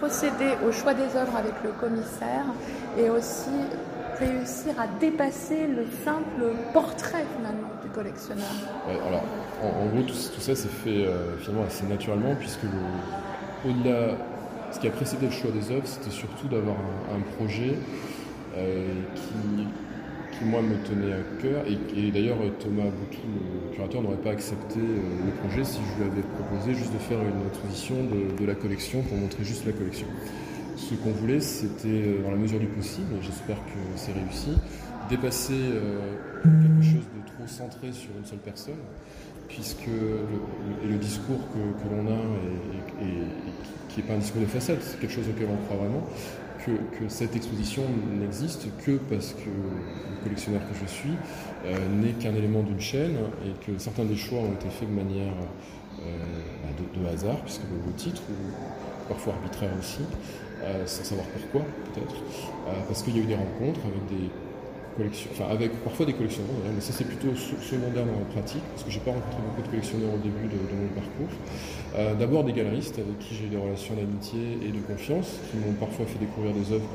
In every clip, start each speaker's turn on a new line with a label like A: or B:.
A: procéder au choix des œuvres avec le commissaire et aussi réussir à dépasser le simple portrait finalement du collectionneur.
B: Alors, en, gros, tout, ça s'est fait euh, finalement assez naturellement puisque au-delà, ce qui a précédé le choix des œuvres, c'était surtout d'avoir un, projet euh, qui moi me tenait à cœur. Et, d'ailleurs, Thomas Boutou, le curateur, n'aurait pas accepté euh, le projet si je lui avais proposé juste de faire une exposition de, la collection pour montrer juste la collection. Ce qu'on voulait, c'était, euh, dans la mesure du possible, j'espère que c'est réussi, dépasser euh, quelque chose de trop centré sur une seule personne, puisque le, discours que, l'on a et, qui n'est pas un discours de façade, c'est quelque chose auquel on croit vraiment, que, cette exposition n'existe que parce que le collectionneur que je suis euh, n'est qu'un élément d'une chaîne et que certains des choix ont été faits de manière euh, bah, de, hasard, puisque le, titre, ou parfois arbitraire aussi, euh, sans savoir pourquoi peut-être, parce qu'il y a eu des rencontres avec des enfin avec parfois des collectionneurs, mais ça c'est plutôt secondaire dans la pratique, parce que j'ai pas rencontré beaucoup de collectionneurs au début de, mon parcours. Euh, d'abord des galeristes avec qui j'ai eu des relations d'amitié et de confiance, qui m'ont parfois fait découvrir des œuvres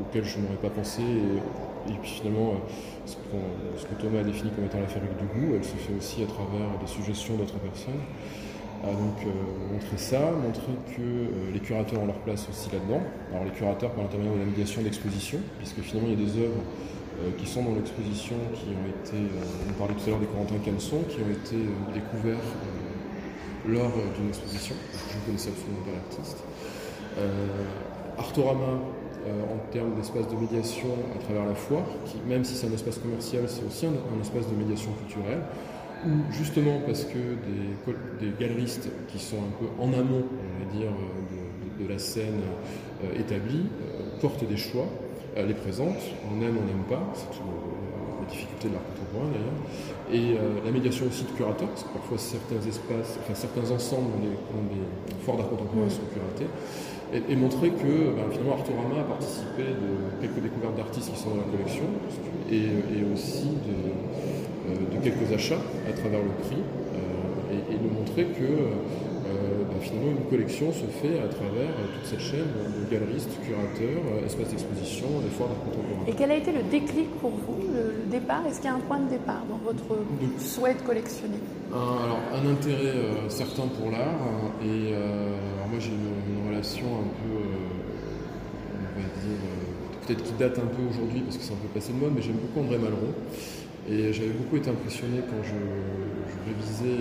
B: auxquelles je n'aurais pas pensé, et, puis finalement euh, ce, que Thomas a défini comme étant la fabrique du goût, elle se fait aussi à travers des suggestions d'autres personnes. Euh, donc montrer ça, montrer que les curateurs ont leur place aussi là-dedans. Alors les curateurs par l'intermédiaire de la médiation d'exposition, puisque finalement il y a des œuvres qui sont dans l'exposition, qui ont été, euh, on parlait tout à l'heure des Corentin Canson, qui ont été euh, découverts lors d'une exposition. Je ne connaissais absolument pas l'artiste. Artorama, en termes d'espace de médiation à travers la foire, qui, même si c'est un espace commercial, c'est aussi un, espace de médiation culturelle, où justement parce que des, galeristes qui sont un peu en amont, on va dire, de, la scène établie, portent des choix elle les présente, on aime, on n'aime pas, c'est la difficulté de l'art contemporain d'ailleurs, et euh, la médiation aussi de curateurs, parce que parfois certains espaces, enfin certains ensembles ont des, forts d'art contemporain sont curatés, et, montrer que ben, finalement Artorama a participé de quelques découvertes d'artistes qui sont dans la collection, et, aussi euh, de, quelques achats à travers le prix, euh, et, de montrer que finalement, une collection se fait à travers euh, toute cette chaîne de galeristes, curateurs, euh, espaces d'exposition, des foires d'art contemporain.
A: Et quel a été le déclic pour vous, le, départ? Est-ce qu'il y a un point de départ dans votre souhait de collectionner?
B: Un, Alors, un intérêt euh, certain pour l'art, hein, et moi j'ai une, relation un peu, on va dire, peut-être qui date un peu aujourd'hui parce que c'est un peu passé de mode, mais j'aime beaucoup André Malraux. Et j'avais beaucoup été impressionné quand je, révisais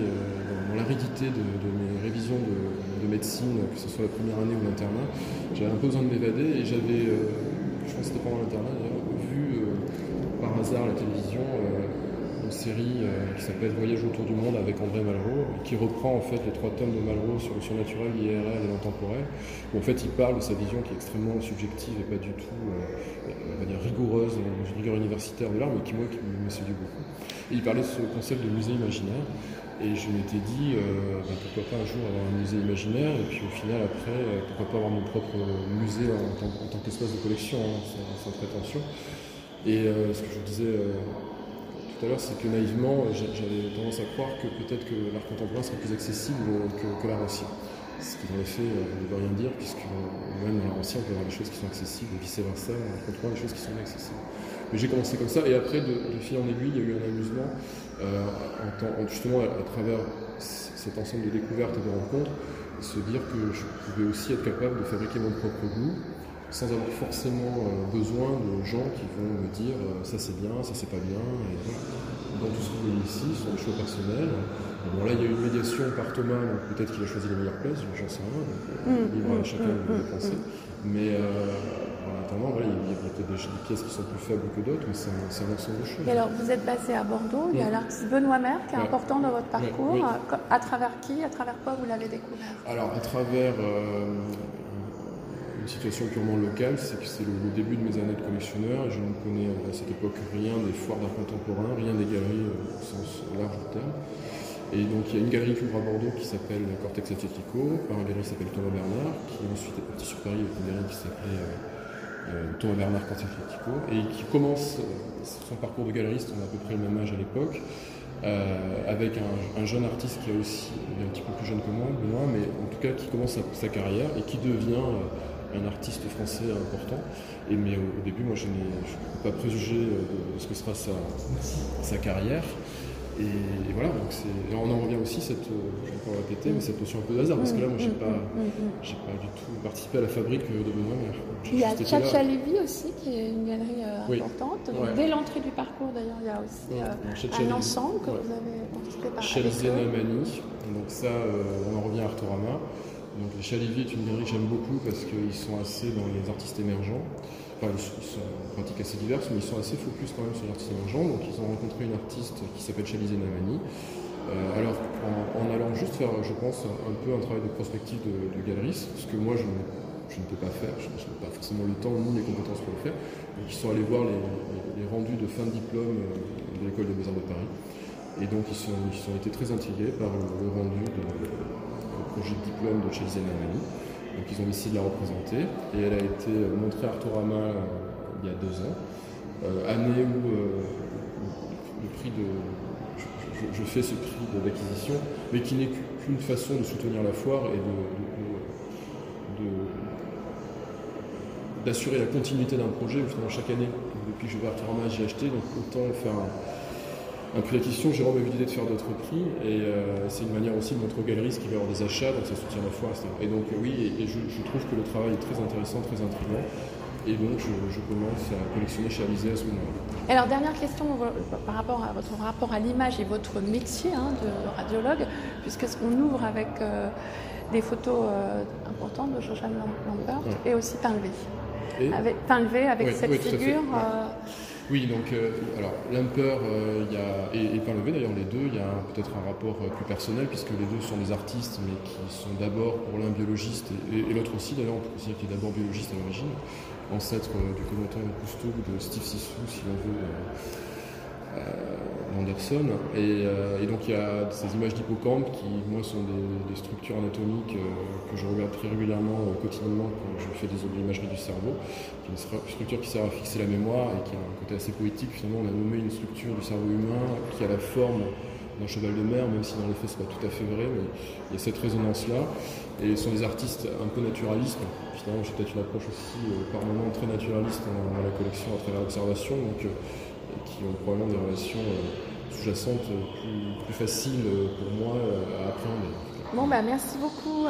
B: dans, l'aridité de, mes révisions de, médecine, que ce soit la première année ou l'internat. J'avais un peu besoin de m'évader et j'avais, euh, je pense que c'était pendant l'internat vu euh, par hasard la télévision euh, une série qui s'appelle Voyage autour du monde avec André Malraux, qui reprend en fait les trois tomes de Malraux sur le surnaturel, l'IRL et l'intemporel, où en fait il parle de sa vision qui est extrêmement subjective et pas du tout rigoureuse, une rigueur universitaire de l'art, mais qui moi qui me séduit beaucoup. Il parlait de ce concept de musée imaginaire, et je m'étais dit, euh, ben, pourquoi pas un jour avoir un musée imaginaire, et puis au final, après, euh, pourquoi pas avoir mon propre musée en, tant, qu'espace de collection, hein, sans, prétention. Et euh, ce que je disais tout à l'heure, c'est que naïvement, j'avais tendance à croire que peut-être que l'art contemporain serait plus accessible que, l'art ancien. Ce qui, dans les faits, ne veut rien dire, puisque même dans l'art ancien, on peut avoir des choses qui sont accessibles, et vice-versa, l'art contemporain, des choses qui sont inaccessibles. Mais j'ai commencé comme ça, et après, de, de fil en aiguille, il y a eu un amusement euh, justement à, travers cet ensemble de découvertes et de rencontres, se dire que je pouvais aussi être capable de fabriquer mon propre goût sans avoir forcément euh, besoin de gens qui vont me dire euh, ça c'est bien, ça c'est pas bien. Et Dans tout ce qu'on est ici, ce sont des choix personnels. Bon, là, il y a eu une médiation par Thomas, donc peut-être qu'il a choisi la meilleure place, j'en sais rien, donc mmh, libre à mmh, chacun mmh, de penser. Mais en attendant, il y a, peut-être des, pièces qui sont plus faibles que d'autres, mais c'est un, ensemble de choses.
A: Et alors, vous êtes passé à Bordeaux, il y a l'artiste Benoît Mer qui est important dans votre parcours. À travers qui, à travers quoi vous l'avez découvert?
B: Alors, à travers euh, une situation purement locale, c'est que c'est le, début de mes années de collectionneur et je ne connais à cette époque rien des foires d'art contemporain, rien des galeries euh, au sens large du terme. Et donc il y a une galerie qui ouvre à Bordeaux qui s'appelle Cortex Atletico, par un galerie qui s'appelle Thomas Bernard, qui ensuite est parti sur Paris avec une galerie qui s'appelait euh, euh, Thomas Bernard Quantifico, et qui commence euh, son parcours de galeriste, on a à peu près le même âge à l'époque, euh, avec un, jeune artiste qui est aussi un petit peu plus jeune que moi, Benoît, mais en tout cas qui commence sa, carrière et qui devient un artiste français important. Et, mais au, début, moi, je ne peux pas préjuger de ce que sera sa carrière. Et, voilà, donc on en revient aussi, cette, je vais encore répéter, mais cette notion un peu de hasard, parce que là, moi, j'ai pas, j'ai pas du tout participé à la fabrique de Benoît Mère.
A: Il y a Chacha Lévy aussi, qui est une galerie euh, importante. Dès l'entrée du parcours, d'ailleurs, il y a aussi euh, un ensemble que vous avez construit par
B: Chalizé Namani, donc ça, euh, on en revient à Artorama. Donc est une galerie que j'aime beaucoup parce qu'ils sont assez dans les artistes émergents ils, sont en pratique assez diverses, mais ils sont assez focus quand même sur l'artiste émergent. Donc ils ont rencontré une artiste qui s'appelle Chalizé Namani. Euh, alors en, allant juste faire, je pense, un peu un travail de prospective de, de ce que moi je, ne peux pas faire, je n'ai pas forcément le temps ni les compétences pour le faire. Donc ils sont allés voir les, rendus de fin de diplôme euh, de l'école des beaux-arts de Paris. Et donc ils ont été très intrigués par le, rendu du projet de diplôme de Chalizé Namani. Donc ils ont décidé de la représenter et elle a été montrée à Artorama euh, il y a deux ans, euh, année où euh, le prix de. Je, fais ce prix d'acquisition, mais qui n'est qu'une façon de soutenir la foire et de, d'assurer la continuité d'un projet. chaque année, depuis que je vais à Artorama, j'ai acheté, donc autant faire un, un prix d'acquisition, Jérôme a eu l'idée de faire d'autres prix et euh, c'est une manière aussi de montrer aux galeristes qu'il va y avoir des achats, donc ça soutient la foire, etc. Et donc euh, oui, et, je, trouve que le travail est très intéressant, très intriguant. Et donc je, commence à collectionner chez Alizé à ce moment-là.
A: Alors dernière question par rapport à votre rapport à l'image et votre métier hein, de radiologue, puisque on ouvre avec euh, des photos importantes de Jojan Lampert et aussi Pinlevé. Avec, Pinlevé avec cette figure.
B: Oui, donc euh, alors euh, a, et, et Levé d'ailleurs les deux, il y a peut-être un rapport euh, plus personnel puisque les deux sont des artistes mais qui sont d'abord pour l'un biologiste et, l'autre aussi d'ailleurs on peut considérer qu'il est d'abord biologiste à l'origine, ancêtre du commandant Cousteau ou de Steve Sissou si l'on veut euh, Anderson. Euh, et, donc il y a ces images d'hippocampe qui, moi, sont des, structures anatomiques euh, que je regarde très régulièrement, quotidiennement, quand je fais des imageries du cerveau. Qui est une structure qui sert à fixer la mémoire et qui a un côté assez poétique. Finalement, on a nommé une structure du cerveau humain qui a la forme d'un cheval de mer, même si dans les faits c'est pas tout à fait vrai, mais il y a cette résonance-là. Et ce sont des artistes un peu naturalistes. Finalement, j'ai peut-être une approche aussi par moments très naturaliste dans, la collection à travers l'observation. Donc, qui ont probablement des relations euh, sous-jacentes plus, plus, faciles pour moi à appréhender.
A: Bon, bah, merci beaucoup.